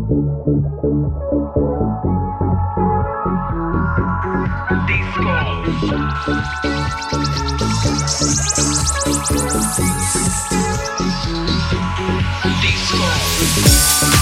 Disco. Disco.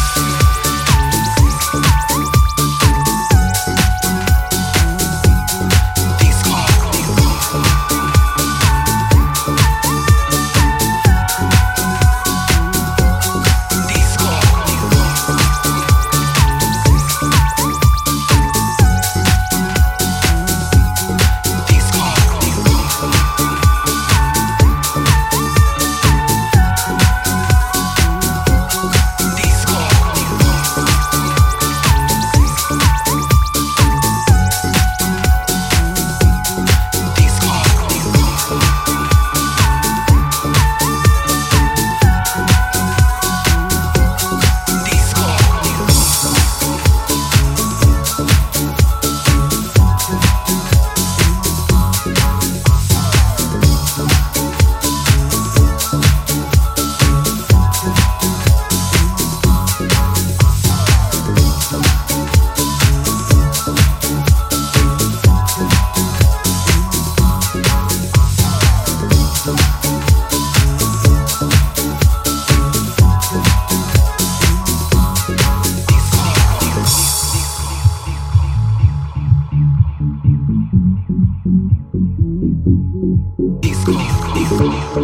Disco.